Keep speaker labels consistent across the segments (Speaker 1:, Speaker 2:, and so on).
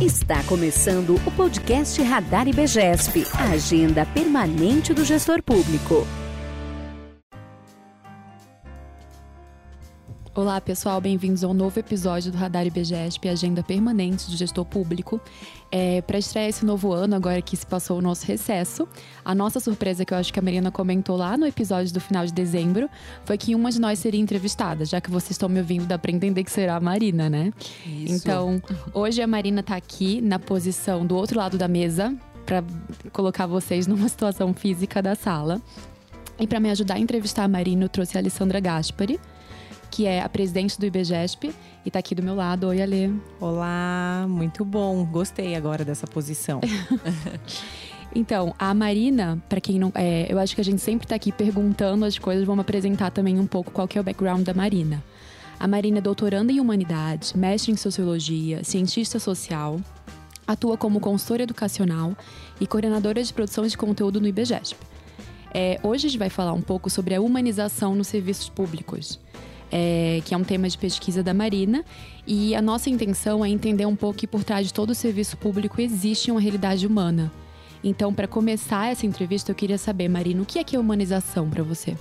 Speaker 1: Está começando o podcast Radar IBGESP, a agenda permanente do gestor público.
Speaker 2: Olá, pessoal, bem-vindos ao novo episódio do Radar IBGESP, Agenda Permanente do Gestor Público. É, Para estrear esse novo ano, agora que se passou o nosso recesso, a nossa surpresa, que eu acho que a Marina comentou lá no episódio do final de dezembro, foi que uma de nós seria entrevistada, já que vocês estão me ouvindo, dá para entender que será a Marina, né?
Speaker 3: Isso.
Speaker 2: Então, hoje a Marina tá aqui na posição do outro lado da mesa, para colocar vocês numa situação física da sala. E para me ajudar a entrevistar a Marina, eu trouxe a Alessandra Gaspari que é a presidente do IBGESP e está aqui do meu lado. Oi, Alê.
Speaker 3: Olá, muito bom. Gostei agora dessa posição.
Speaker 2: então, a Marina, para quem não. É, eu acho que a gente sempre está aqui perguntando as coisas, vamos apresentar também um pouco qual que é o background da Marina. A Marina é doutoranda em humanidades, mestre em sociologia, cientista social, atua como consultora educacional e coordenadora de produção de conteúdo no IBGESP. É, hoje a gente vai falar um pouco sobre a humanização nos serviços públicos é, que é um tema de pesquisa da Marina. E a nossa intenção é entender um pouco que por trás de todo o serviço público existe uma realidade humana. Então, para começar essa entrevista, eu queria saber, Marina, o que é que é humanização para você?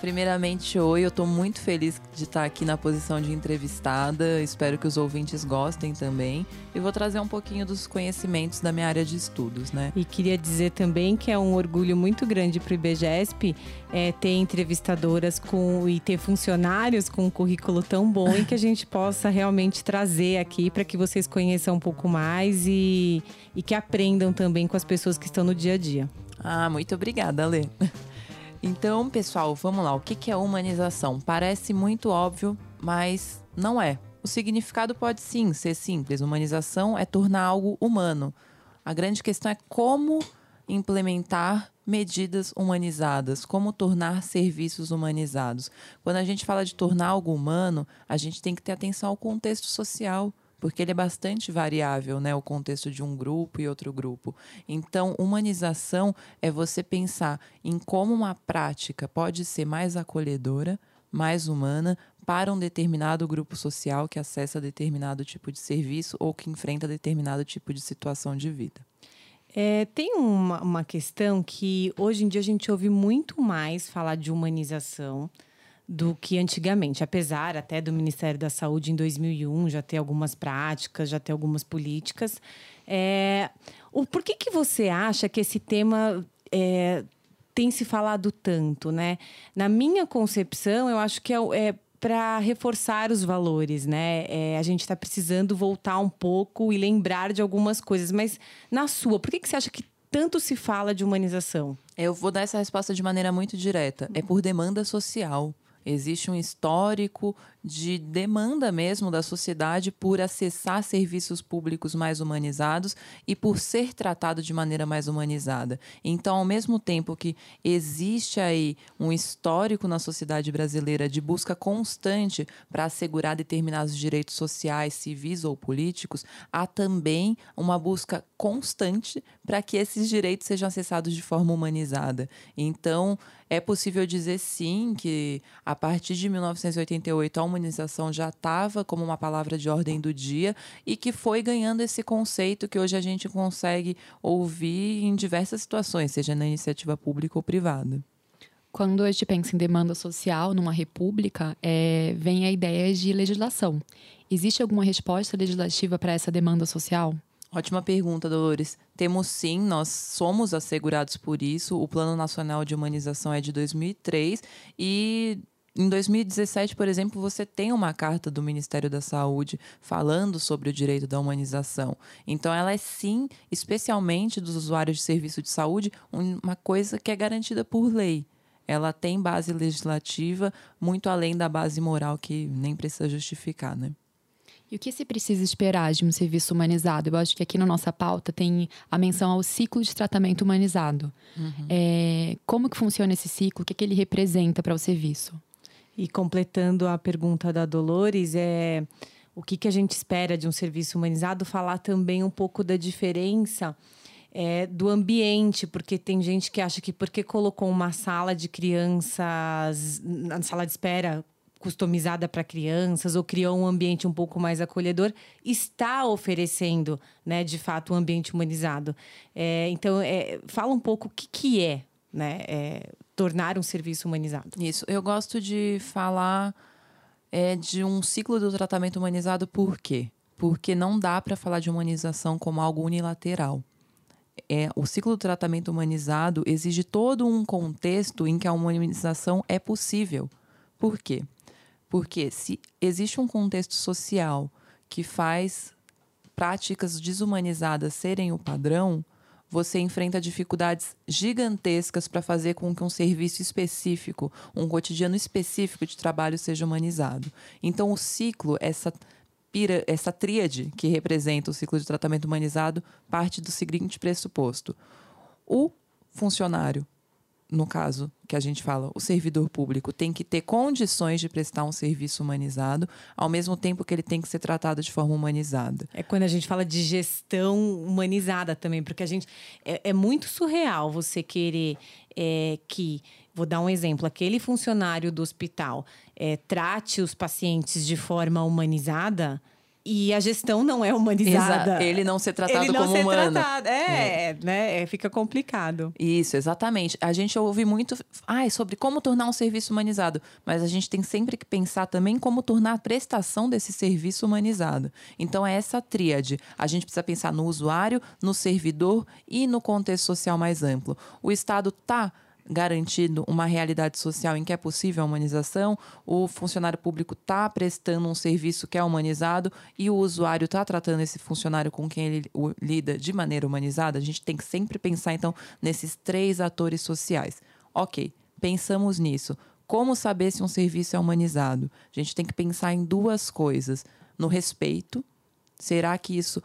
Speaker 4: Primeiramente, oi, eu estou muito feliz de estar aqui na posição de entrevistada. Espero que os ouvintes gostem também. E vou trazer um pouquinho dos conhecimentos da minha área de estudos, né?
Speaker 3: E queria dizer também que é um orgulho muito grande para o IBGESP é, ter entrevistadoras com e ter funcionários com um currículo tão bom e que a gente possa realmente trazer aqui para que vocês conheçam um pouco mais e, e que aprendam também com as pessoas que estão no dia a dia.
Speaker 4: Ah, muito obrigada, Lê. Então, pessoal, vamos lá. O que é humanização? Parece muito óbvio, mas não é. O significado pode sim ser simples. Humanização é tornar algo humano. A grande questão é como implementar medidas humanizadas, como tornar serviços humanizados. Quando a gente fala de tornar algo humano, a gente tem que ter atenção ao contexto social porque ele é bastante variável, né? O contexto de um grupo e outro grupo. Então, humanização é você pensar em como uma prática pode ser mais acolhedora, mais humana para um determinado grupo social que acessa determinado tipo de serviço ou que enfrenta determinado tipo de situação de vida.
Speaker 3: É, tem uma, uma questão que hoje em dia a gente ouve muito mais falar de humanização do que antigamente, apesar até do Ministério da Saúde em 2001 já ter algumas práticas, já ter algumas políticas. É, o, por que, que você acha que esse tema é, tem se falado tanto, né? Na minha concepção, eu acho que é, é para reforçar os valores, né? É, a gente está precisando voltar um pouco e lembrar de algumas coisas. Mas na sua, por que, que você acha que tanto se fala de humanização?
Speaker 4: Eu vou dar essa resposta de maneira muito direta. É por demanda social. Existe um histórico de demanda mesmo da sociedade por acessar serviços públicos mais humanizados e por ser tratado de maneira mais humanizada. Então, ao mesmo tempo que existe aí um histórico na sociedade brasileira de busca constante para assegurar determinados direitos sociais, civis ou políticos, há também uma busca constante para que esses direitos sejam acessados de forma humanizada. Então, é possível dizer sim que a partir de 1988 a humanização já estava como uma palavra de ordem do dia e que foi ganhando esse conceito que hoje a gente consegue ouvir em diversas situações, seja na iniciativa pública ou privada.
Speaker 2: Quando a gente pensa em demanda social numa república, é, vem a ideia de legislação. Existe alguma resposta legislativa para essa demanda social?
Speaker 4: Ótima pergunta, Dolores. Temos sim, nós somos assegurados por isso. O Plano Nacional de Humanização é de 2003 e em 2017, por exemplo, você tem uma carta do Ministério da Saúde falando sobre o direito da humanização. Então, ela é sim, especialmente dos usuários de serviço de saúde, uma coisa que é garantida por lei. Ela tem base legislativa muito além da base moral que nem precisa justificar, né?
Speaker 2: E o que se precisa esperar de um serviço humanizado? Eu acho que aqui na nossa pauta tem a menção ao ciclo de tratamento humanizado. Uhum. É, como que funciona esse ciclo? O que, que ele representa para o serviço?
Speaker 3: E completando a pergunta da Dolores, é o que, que a gente espera de um serviço humanizado? Falar também um pouco da diferença é, do ambiente, porque tem gente que acha que porque colocou uma sala de crianças na sala de espera customizada para crianças ou criou um ambiente um pouco mais acolhedor, está oferecendo, né, de fato, um ambiente humanizado. É, então, é, fala um pouco o que, que é, né, é, tornar um serviço humanizado.
Speaker 4: Isso. Eu gosto de falar é, de um ciclo do tratamento humanizado, por quê? Porque não dá para falar de humanização como algo unilateral. É, o ciclo do tratamento humanizado exige todo um contexto em que a humanização é possível. Por quê? Porque se existe um contexto social que faz práticas desumanizadas serem o padrão, você enfrenta dificuldades gigantescas para fazer com que um serviço específico, um cotidiano específico de trabalho seja humanizado. Então, o ciclo, essa pira, essa tríade que representa o ciclo de tratamento humanizado, parte do seguinte pressuposto: o funcionário no caso que a gente fala, o servidor público tem que ter condições de prestar um serviço humanizado, ao mesmo tempo que ele tem que ser tratado de forma humanizada.
Speaker 3: É quando a gente fala de gestão humanizada também, porque a gente. É, é muito surreal você querer é, que. Vou dar um exemplo: aquele funcionário do hospital é, trate os pacientes de forma humanizada e a gestão não é humanizada.
Speaker 4: Exa ele não ser tratado ele não como ser humano. Tratado.
Speaker 3: É, é, né? É, fica complicado.
Speaker 4: Isso, exatamente. A gente ouve muito ai, sobre como tornar um serviço humanizado, mas a gente tem sempre que pensar também como tornar a prestação desse serviço humanizado. Então é essa tríade. A gente precisa pensar no usuário, no servidor e no contexto social mais amplo. O Estado está garantido uma realidade social em que é possível a humanização, o funcionário público está prestando um serviço que é humanizado e o usuário está tratando esse funcionário com quem ele lida de maneira humanizada, a gente tem que sempre pensar, então, nesses três atores sociais. Ok, pensamos nisso. Como saber se um serviço é humanizado? A gente tem que pensar em duas coisas: no respeito. Será que isso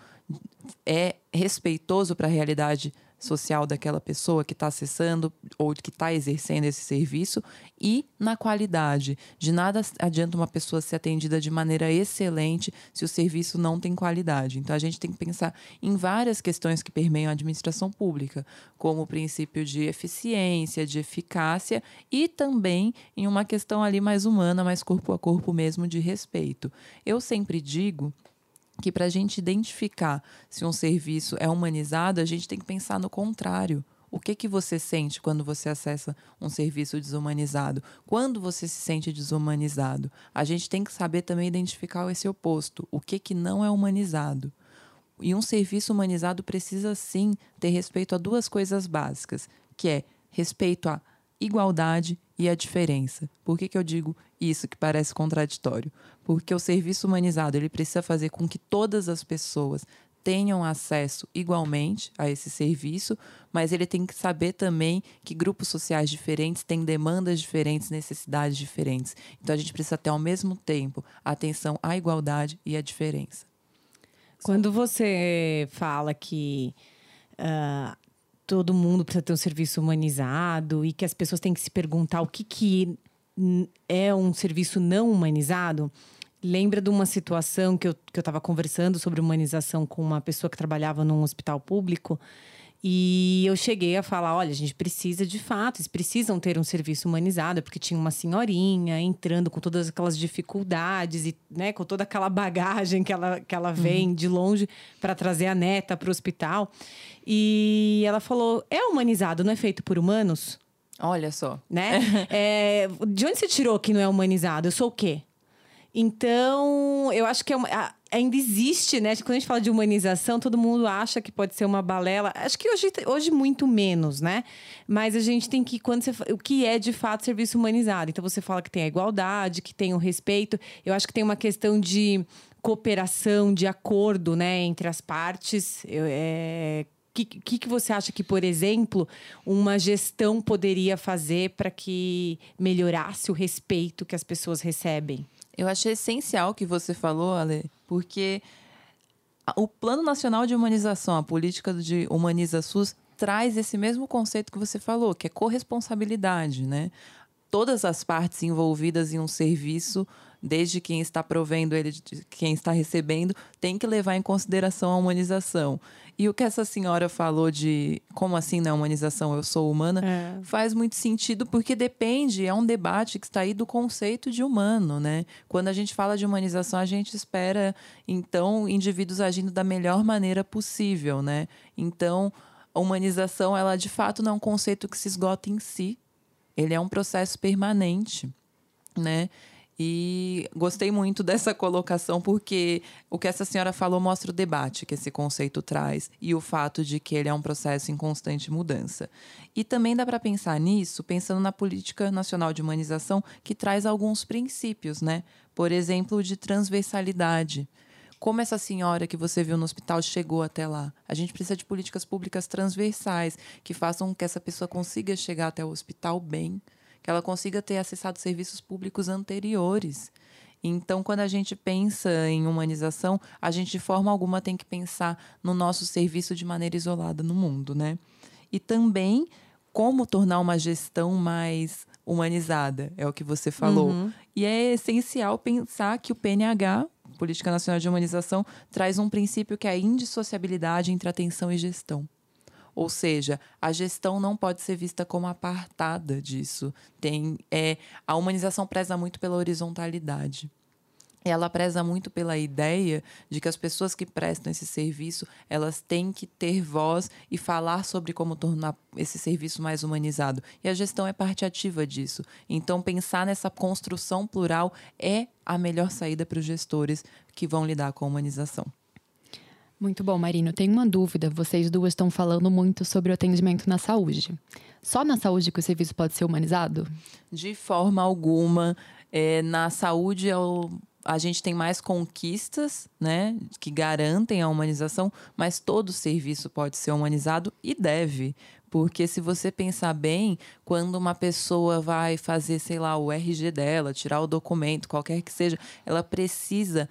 Speaker 4: é respeitoso para a realidade social daquela pessoa que está acessando ou que está exercendo esse serviço e na qualidade. De nada adianta uma pessoa ser atendida de maneira excelente se o serviço não tem qualidade. Então a gente tem que pensar em várias questões que permeiam a administração pública, como o princípio de eficiência, de eficácia e também em uma questão ali mais humana, mais corpo a corpo mesmo de respeito. Eu sempre digo que para a gente identificar se um serviço é humanizado, a gente tem que pensar no contrário. O que, que você sente quando você acessa um serviço desumanizado? Quando você se sente desumanizado? A gente tem que saber também identificar esse oposto. O que, que não é humanizado? E um serviço humanizado precisa sim ter respeito a duas coisas básicas, que é respeito à igualdade e a diferença. Por que, que eu digo isso que parece contraditório? Porque o serviço humanizado ele precisa fazer com que todas as pessoas tenham acesso igualmente a esse serviço, mas ele tem que saber também que grupos sociais diferentes têm demandas diferentes, necessidades diferentes. Então a gente precisa ter ao mesmo tempo atenção à igualdade e à diferença.
Speaker 3: Quando você fala que uh, todo mundo precisa ter um serviço humanizado e que as pessoas têm que se perguntar o que, que é um serviço não humanizado, lembra de uma situação que eu estava conversando sobre humanização com uma pessoa que trabalhava num hospital público e eu cheguei a falar: olha, a gente precisa de fato, eles precisam ter um serviço humanizado, porque tinha uma senhorinha entrando com todas aquelas dificuldades e né, com toda aquela bagagem que ela, que ela vem uhum. de longe para trazer a neta para o hospital. E ela falou: é humanizado, não é feito por humanos?
Speaker 4: Olha só.
Speaker 3: Né? é, de onde você tirou que não é humanizado? Eu sou o quê? Então, eu acho que é uma, ainda existe, né? Quando a gente fala de humanização, todo mundo acha que pode ser uma balela. Acho que hoje, hoje muito menos, né? Mas a gente tem que, quando você, o que é de fato serviço humanizado? Então, você fala que tem a igualdade, que tem o respeito. Eu acho que tem uma questão de cooperação, de acordo, né, entre as partes. Eu, é, que, que, que você acha que, por exemplo, uma gestão poderia fazer para que melhorasse o respeito que as pessoas recebem?
Speaker 4: Eu achei essencial o que você falou, Ale, porque o Plano Nacional de Humanização, a política de Humaniza SUS, traz esse mesmo conceito que você falou, que é corresponsabilidade, né? todas as partes envolvidas em um serviço desde quem está provendo ele, quem está recebendo, tem que levar em consideração a humanização. E o que essa senhora falou de como assim na humanização eu sou humana, é. faz muito sentido porque depende, é um debate que está aí do conceito de humano, né? Quando a gente fala de humanização, a gente espera então indivíduos agindo da melhor maneira possível, né? Então, a humanização, ela de fato não é um conceito que se esgota em si. Ele é um processo permanente, né? E gostei muito dessa colocação, porque o que essa senhora falou mostra o debate que esse conceito traz e o fato de que ele é um processo em constante mudança. E também dá para pensar nisso pensando na política nacional de humanização, que traz alguns princípios, né? Por exemplo, de transversalidade. Como essa senhora que você viu no hospital chegou até lá? A gente precisa de políticas públicas transversais que façam que essa pessoa consiga chegar até o hospital bem que ela consiga ter acessado serviços públicos anteriores. Então, quando a gente pensa em humanização, a gente de forma alguma tem que pensar no nosso serviço de maneira isolada no mundo, né? E também como tornar uma gestão mais humanizada, é o que você falou. Uhum. E é essencial pensar que o PNH, Política Nacional de Humanização, traz um princípio que é a indissociabilidade entre atenção e gestão. Ou seja, a gestão não pode ser vista como apartada disso. Tem, é, a humanização preza muito pela horizontalidade. Ela preza muito pela ideia de que as pessoas que prestam esse serviço elas têm que ter voz e falar sobre como tornar esse serviço mais humanizado. E a gestão é parte ativa disso. Então pensar nessa construção plural é a melhor saída para os gestores que vão lidar com a humanização
Speaker 2: muito bom, Marino. Tenho uma dúvida. Vocês duas estão falando muito sobre o atendimento na saúde. Só na saúde que o serviço pode ser humanizado?
Speaker 4: De forma alguma. É, na saúde, é a gente tem mais conquistas, né, que garantem a humanização, mas todo serviço pode ser humanizado e deve. Porque se você pensar bem, quando uma pessoa vai fazer, sei lá, o RG dela, tirar o documento, qualquer que seja, ela precisa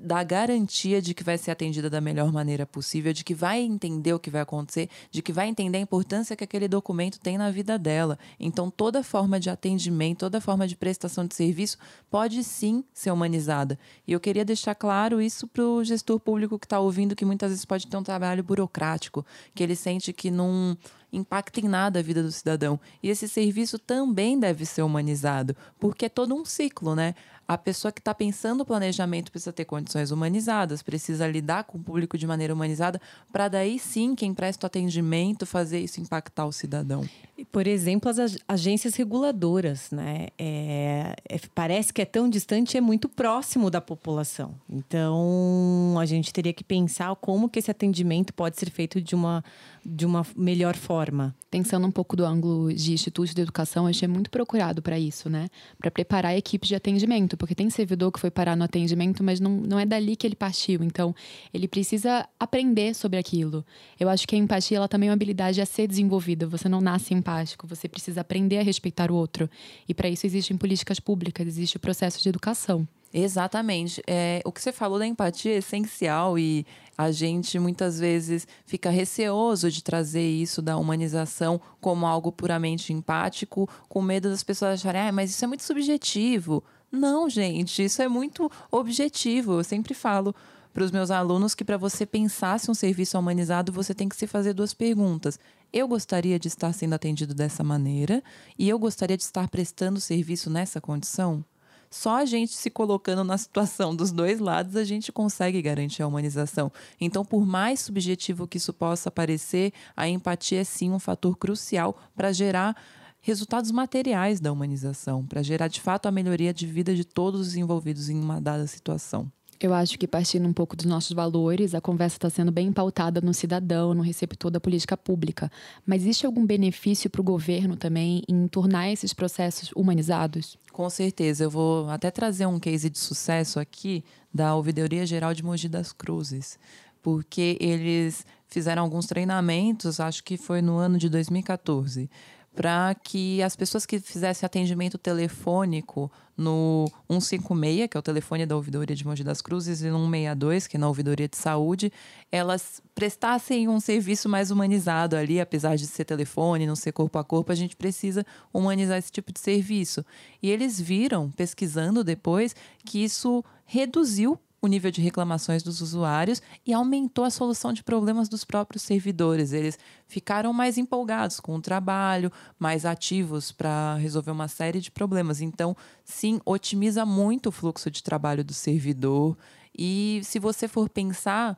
Speaker 4: da garantia de que vai ser atendida da melhor maneira possível, de que vai entender o que vai acontecer, de que vai entender a importância que aquele documento tem na vida dela. Então, toda forma de atendimento, toda forma de prestação de serviço pode sim ser humanizada. E eu queria deixar claro isso para o gestor público que está ouvindo, que muitas vezes pode ter um trabalho burocrático, que ele sente que não impacta em nada a vida do cidadão. E esse serviço também deve ser humanizado, porque é todo um ciclo, né? A pessoa que está pensando o planejamento precisa ter condições humanizadas, precisa lidar com o público de maneira humanizada, para daí sim quem presta o atendimento fazer isso impactar o cidadão.
Speaker 3: Por exemplo, as agências reguladoras, né? É, é, parece que é tão distante, é muito próximo da população. Então, a gente teria que pensar como que esse atendimento pode ser feito de uma de uma melhor forma.
Speaker 2: Pensando um pouco do ângulo de institutos de educação, a gente é muito procurado para isso, né? Para preparar equipes de atendimento, porque tem servidor que foi parar no atendimento, mas não, não é dali que ele partiu. Então, ele precisa aprender sobre aquilo. Eu acho que a empatia ela também é uma habilidade a ser desenvolvida. Você não nasce empático, você precisa aprender a respeitar o outro. E para isso existem políticas públicas, existe o processo de educação.
Speaker 4: Exatamente. É, o que você falou da empatia é essencial e a gente muitas vezes fica receoso de trazer isso da humanização como algo puramente empático, com medo das pessoas acharem, ah, mas isso é muito subjetivo. Não, gente, isso é muito objetivo. Eu sempre falo para os meus alunos que para você pensar se um serviço é humanizado, você tem que se fazer duas perguntas. Eu gostaria de estar sendo atendido dessa maneira e eu gostaria de estar prestando serviço nessa condição? Só a gente se colocando na situação dos dois lados, a gente consegue garantir a humanização. Então, por mais subjetivo que isso possa parecer, a empatia é sim um fator crucial para gerar resultados materiais da humanização, para gerar de fato a melhoria de vida de todos os envolvidos em uma dada situação.
Speaker 2: Eu acho que partindo um pouco dos nossos valores, a conversa está sendo bem pautada no cidadão, no receptor da política pública. Mas existe algum benefício para o governo também em tornar esses processos humanizados?
Speaker 4: Com certeza. Eu vou até trazer um case de sucesso aqui da Ouvidoria Geral de Mogi das Cruzes, porque eles fizeram alguns treinamentos, acho que foi no ano de 2014 para que as pessoas que fizessem atendimento telefônico no 156, que é o telefone da ouvidoria de Mogi das Cruzes, e no 162, que é na ouvidoria de saúde, elas prestassem um serviço mais humanizado ali, apesar de ser telefone, não ser corpo a corpo, a gente precisa humanizar esse tipo de serviço. E eles viram, pesquisando depois, que isso reduziu o nível de reclamações dos usuários e aumentou a solução de problemas dos próprios servidores. Eles ficaram mais empolgados com o trabalho, mais ativos para resolver uma série de problemas. Então, sim, otimiza muito o fluxo de trabalho do servidor. E se você for pensar,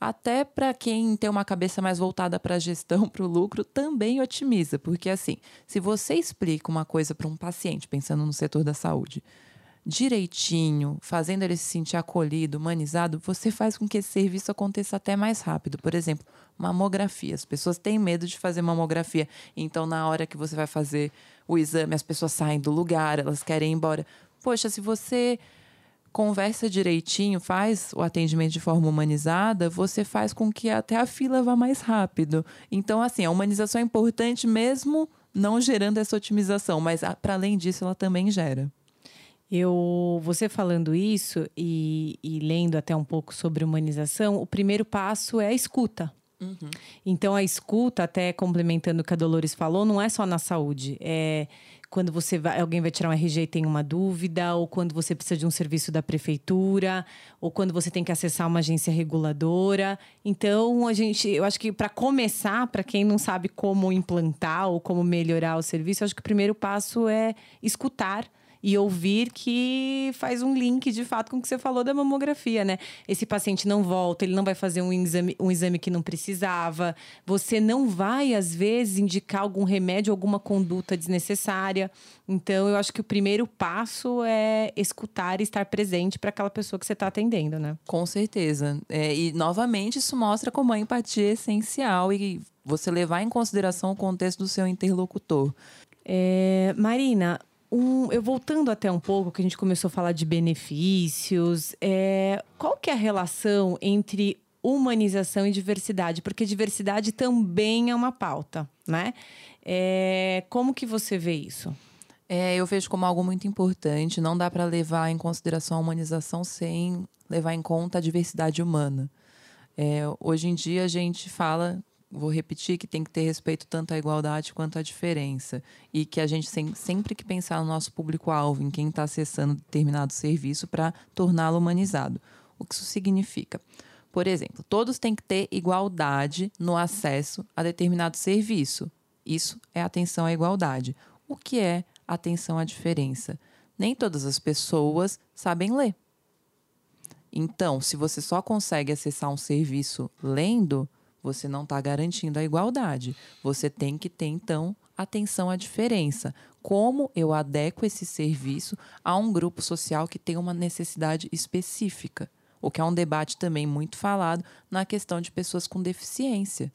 Speaker 4: até para quem tem uma cabeça mais voltada para a gestão, para o lucro, também otimiza, porque assim, se você explica uma coisa para um paciente, pensando no setor da saúde, direitinho, fazendo ele se sentir acolhido, humanizado, você faz com que esse serviço aconteça até mais rápido. Por exemplo, mamografia. As pessoas têm medo de fazer mamografia. Então, na hora que você vai fazer o exame, as pessoas saem do lugar, elas querem ir embora. Poxa, se você conversa direitinho, faz o atendimento de forma humanizada, você faz com que até a fila vá mais rápido. Então, assim, a humanização é importante mesmo não gerando essa otimização, mas para além disso, ela também gera.
Speaker 3: Eu, você falando isso e, e, lendo até um pouco sobre humanização, o primeiro passo é a escuta. Uhum. Então, a escuta, até complementando o que a Dolores falou, não é só na saúde. É quando você vai, alguém vai tirar um RG e tem uma dúvida, ou quando você precisa de um serviço da prefeitura, ou quando você tem que acessar uma agência reguladora. Então, a gente, eu acho que para começar, para quem não sabe como implantar ou como melhorar o serviço, acho que o primeiro passo é escutar e ouvir que faz um link de fato com o que você falou da mamografia, né? Esse paciente não volta, ele não vai fazer um exame, um exame que não precisava, você não vai, às vezes, indicar algum remédio, alguma conduta desnecessária. Então, eu acho que o primeiro passo é escutar e estar presente para aquela pessoa que você está atendendo, né?
Speaker 4: Com certeza. É, e, novamente, isso mostra como a empatia é essencial e você levar em consideração o contexto do seu interlocutor.
Speaker 3: É, Marina, um, eu voltando até um pouco, que a gente começou a falar de benefícios, é, qual que é a relação entre humanização e diversidade? Porque diversidade também é uma pauta, né? É, como que você vê isso?
Speaker 4: É, eu vejo como algo muito importante. Não dá para levar em consideração a humanização sem levar em conta a diversidade humana. É, hoje em dia a gente fala vou repetir que tem que ter respeito tanto à igualdade quanto à diferença. E que a gente tem sempre que pensar no nosso público-alvo, em quem está acessando determinado serviço para torná-lo humanizado. O que isso significa? Por exemplo, todos têm que ter igualdade no acesso a determinado serviço. Isso é atenção à igualdade. O que é atenção à diferença? Nem todas as pessoas sabem ler. Então, se você só consegue acessar um serviço lendo, você não está garantindo a igualdade. Você tem que ter, então, atenção à diferença. Como eu adequo esse serviço a um grupo social que tem uma necessidade específica? O que é um debate também muito falado na questão de pessoas com deficiência.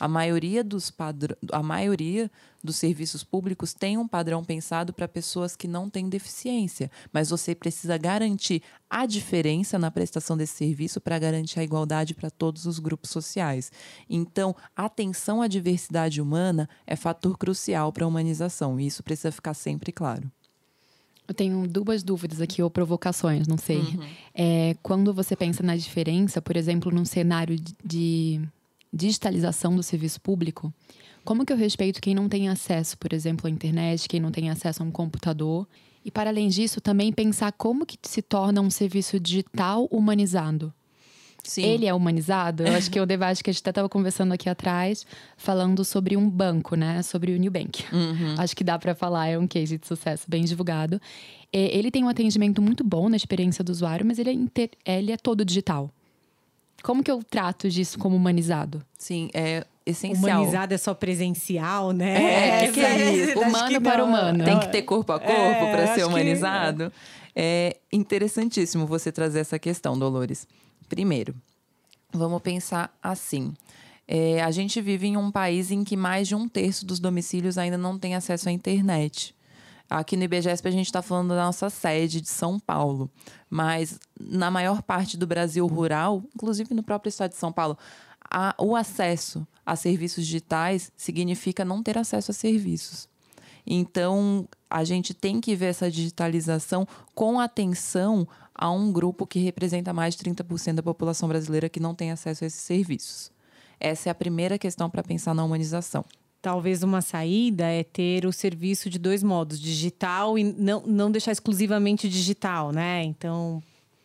Speaker 4: A maioria dos padr... a maioria dos serviços públicos tem um padrão pensado para pessoas que não têm deficiência, mas você precisa garantir a diferença na prestação desse serviço para garantir a igualdade para todos os grupos sociais. Então, atenção à diversidade humana é fator crucial para a humanização, e isso precisa ficar sempre claro.
Speaker 2: Eu tenho duas dúvidas aqui, ou provocações, não sei. Uhum. É, quando você pensa na diferença, por exemplo, num cenário de digitalização do serviço público, como que eu respeito quem não tem acesso, por exemplo, à internet, quem não tem acesso a um computador? E para além disso, também pensar como que se torna um serviço digital humanizado. Sim. Ele é humanizado? Eu acho que o debate que a gente até estava conversando aqui atrás, falando sobre um banco, né? Sobre o New Bank. Uhum. Acho que dá para falar, é um case de sucesso bem divulgado. Ele tem um atendimento muito bom na experiência do usuário, mas ele é, inter... ele é todo digital. Como que eu trato disso como humanizado?
Speaker 4: Sim, é essencial.
Speaker 3: Humanizado é só presencial, né?
Speaker 4: É, é que é isso. Humano para humano. Tem que ter corpo a corpo é, para ser humanizado. Que... É interessantíssimo você trazer essa questão, Dolores. Primeiro, vamos pensar assim. É, a gente vive em um país em que mais de um terço dos domicílios ainda não tem acesso à internet. Aqui no IBGESP a gente está falando da nossa sede de São Paulo, mas na maior parte do Brasil rural, inclusive no próprio estado de São Paulo, a, o acesso a serviços digitais significa não ter acesso a serviços. Então, a gente tem que ver essa digitalização com atenção a um grupo que representa mais de 30% da população brasileira que não tem acesso a esses serviços. Essa é a primeira questão para pensar na humanização.
Speaker 3: Talvez uma saída é ter o serviço de dois modos, digital e não, não deixar exclusivamente digital, né? Então,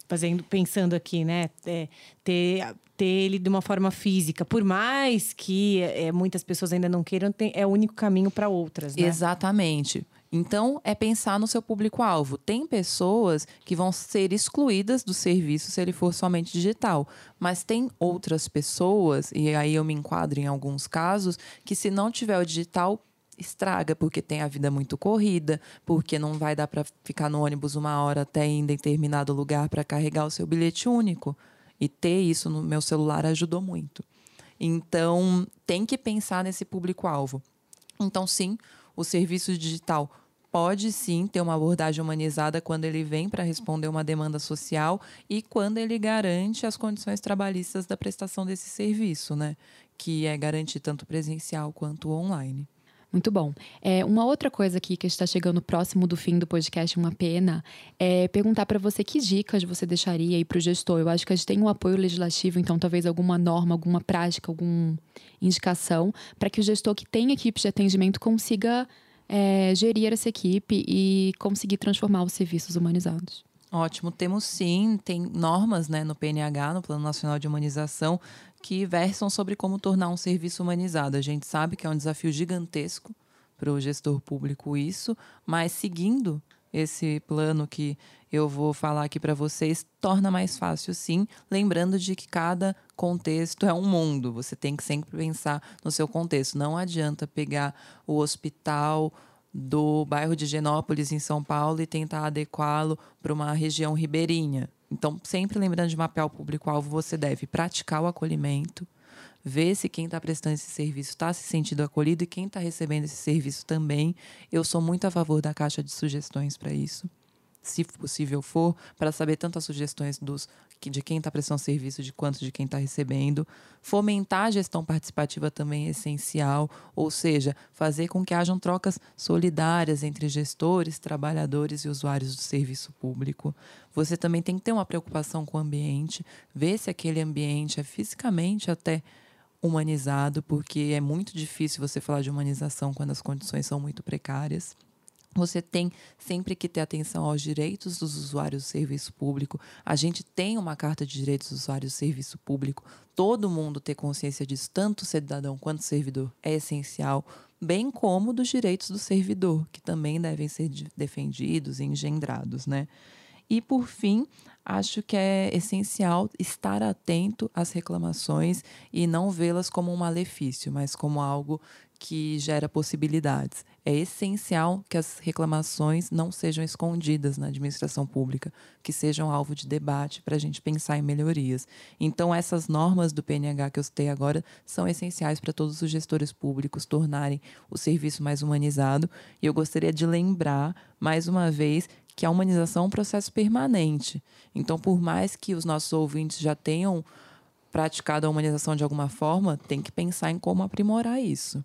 Speaker 3: fazendo, pensando aqui, né? É, ter, ter ele de uma forma física. Por mais que é, muitas pessoas ainda não queiram, tem, é o único caminho para outras, né?
Speaker 4: Exatamente. Então, é pensar no seu público-alvo. Tem pessoas que vão ser excluídas do serviço se ele for somente digital, mas tem outras pessoas, e aí eu me enquadro em alguns casos, que se não tiver o digital, estraga, porque tem a vida muito corrida, porque não vai dar para ficar no ônibus uma hora até em determinado lugar para carregar o seu bilhete único. E ter isso no meu celular ajudou muito. Então, tem que pensar nesse público-alvo. Então, sim, o serviço digital pode sim ter uma abordagem humanizada quando ele vem para responder uma demanda social e quando ele garante as condições trabalhistas da prestação desse serviço, né? Que é garantir tanto presencial quanto online.
Speaker 2: Muito bom. É, uma outra coisa aqui que está chegando próximo do fim do podcast, uma pena, é perguntar para você que dicas você deixaria aí para o gestor. Eu acho que a gente tem um apoio legislativo, então talvez alguma norma, alguma prática, alguma indicação para que o gestor que tem equipes de atendimento consiga é, gerir essa equipe e conseguir transformar os serviços humanizados.
Speaker 4: Ótimo, temos sim, tem normas né, no PNH, no Plano Nacional de Humanização, que versam sobre como tornar um serviço humanizado. A gente sabe que é um desafio gigantesco para o gestor público isso, mas seguindo esse plano que eu vou falar aqui para vocês torna mais fácil, sim. Lembrando de que cada contexto é um mundo. Você tem que sempre pensar no seu contexto. Não adianta pegar o hospital do bairro de Genópolis, em São Paulo, e tentar adequá-lo para uma região ribeirinha. Então, sempre lembrando de mapear o público-alvo, você deve praticar o acolhimento, ver se quem está prestando esse serviço está se sentindo acolhido e quem está recebendo esse serviço também. Eu sou muito a favor da caixa de sugestões para isso se possível for, para saber tanto as sugestões dos, de quem está prestando serviço de quanto de quem está recebendo. Fomentar a gestão participativa também é essencial, ou seja, fazer com que hajam trocas solidárias entre gestores, trabalhadores e usuários do serviço público. Você também tem que ter uma preocupação com o ambiente, ver se aquele ambiente é fisicamente até humanizado, porque é muito difícil você falar de humanização quando as condições são muito precárias. Você tem sempre que ter atenção aos direitos dos usuários do serviço público. A gente tem uma carta de direitos dos usuários do serviço público. Todo mundo ter consciência disso, tanto cidadão quanto servidor, é essencial, bem como dos direitos do servidor, que também devem ser defendidos e engendrados, né? E por fim, acho que é essencial estar atento às reclamações e não vê-las como um malefício, mas como algo que gera possibilidades. É essencial que as reclamações não sejam escondidas na administração pública, que sejam alvo de debate para a gente pensar em melhorias. Então, essas normas do PNH que eu citei agora são essenciais para todos os gestores públicos tornarem o serviço mais humanizado. E eu gostaria de lembrar, mais uma vez, que a humanização é um processo permanente. Então, por mais que os nossos ouvintes já tenham praticado a humanização de alguma forma, tem que pensar em como aprimorar isso.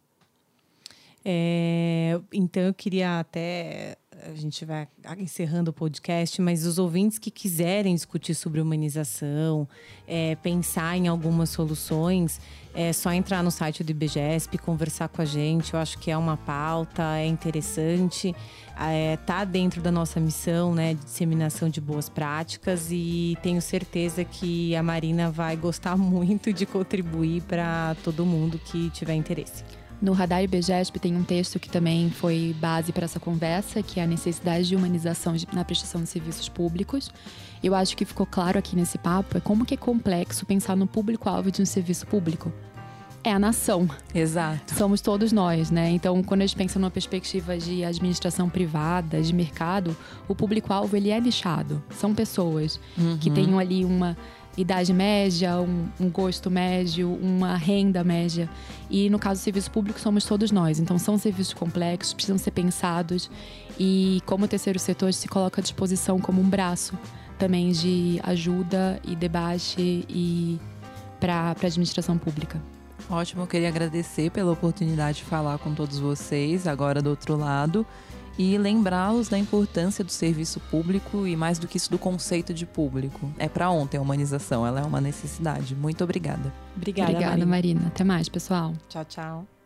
Speaker 3: É, então eu queria até a gente vai encerrando o podcast, mas os ouvintes que quiserem discutir sobre humanização, é, pensar em algumas soluções, é só entrar no site do IBGESP, conversar com a gente. Eu acho que é uma pauta, é interessante, é, tá dentro da nossa missão, né, de disseminação de boas práticas e tenho certeza que a Marina vai gostar muito de contribuir para todo mundo que tiver interesse.
Speaker 2: No Radar IBGESP tem um texto que também foi base para essa conversa, que é a necessidade de humanização na prestação de serviços públicos. Eu acho que ficou claro aqui nesse papo é como que é complexo pensar no público-alvo de um serviço público. É a nação.
Speaker 4: Exato.
Speaker 2: Somos todos nós, né? Então, quando a gente pensa numa perspectiva de administração privada, de mercado, o público-alvo ele é lixado. São pessoas uhum. que tenham ali uma idade média, um, um, gosto médio, uma renda média. E no caso do serviço público, somos todos nós. Então, são serviços complexos, precisam ser pensados. E como o terceiro setor se coloca à disposição como um braço também de ajuda e debate e para a administração pública.
Speaker 4: Ótimo, eu queria agradecer pela oportunidade de falar com todos vocês, agora do outro lado, e lembrá-los da importância do serviço público e, mais do que isso, do conceito de público. É para ontem a humanização, ela é uma necessidade. Muito obrigada.
Speaker 3: Obrigada,
Speaker 2: Obrigada,
Speaker 3: Marina.
Speaker 2: Marina. Até mais, pessoal.
Speaker 3: Tchau, tchau.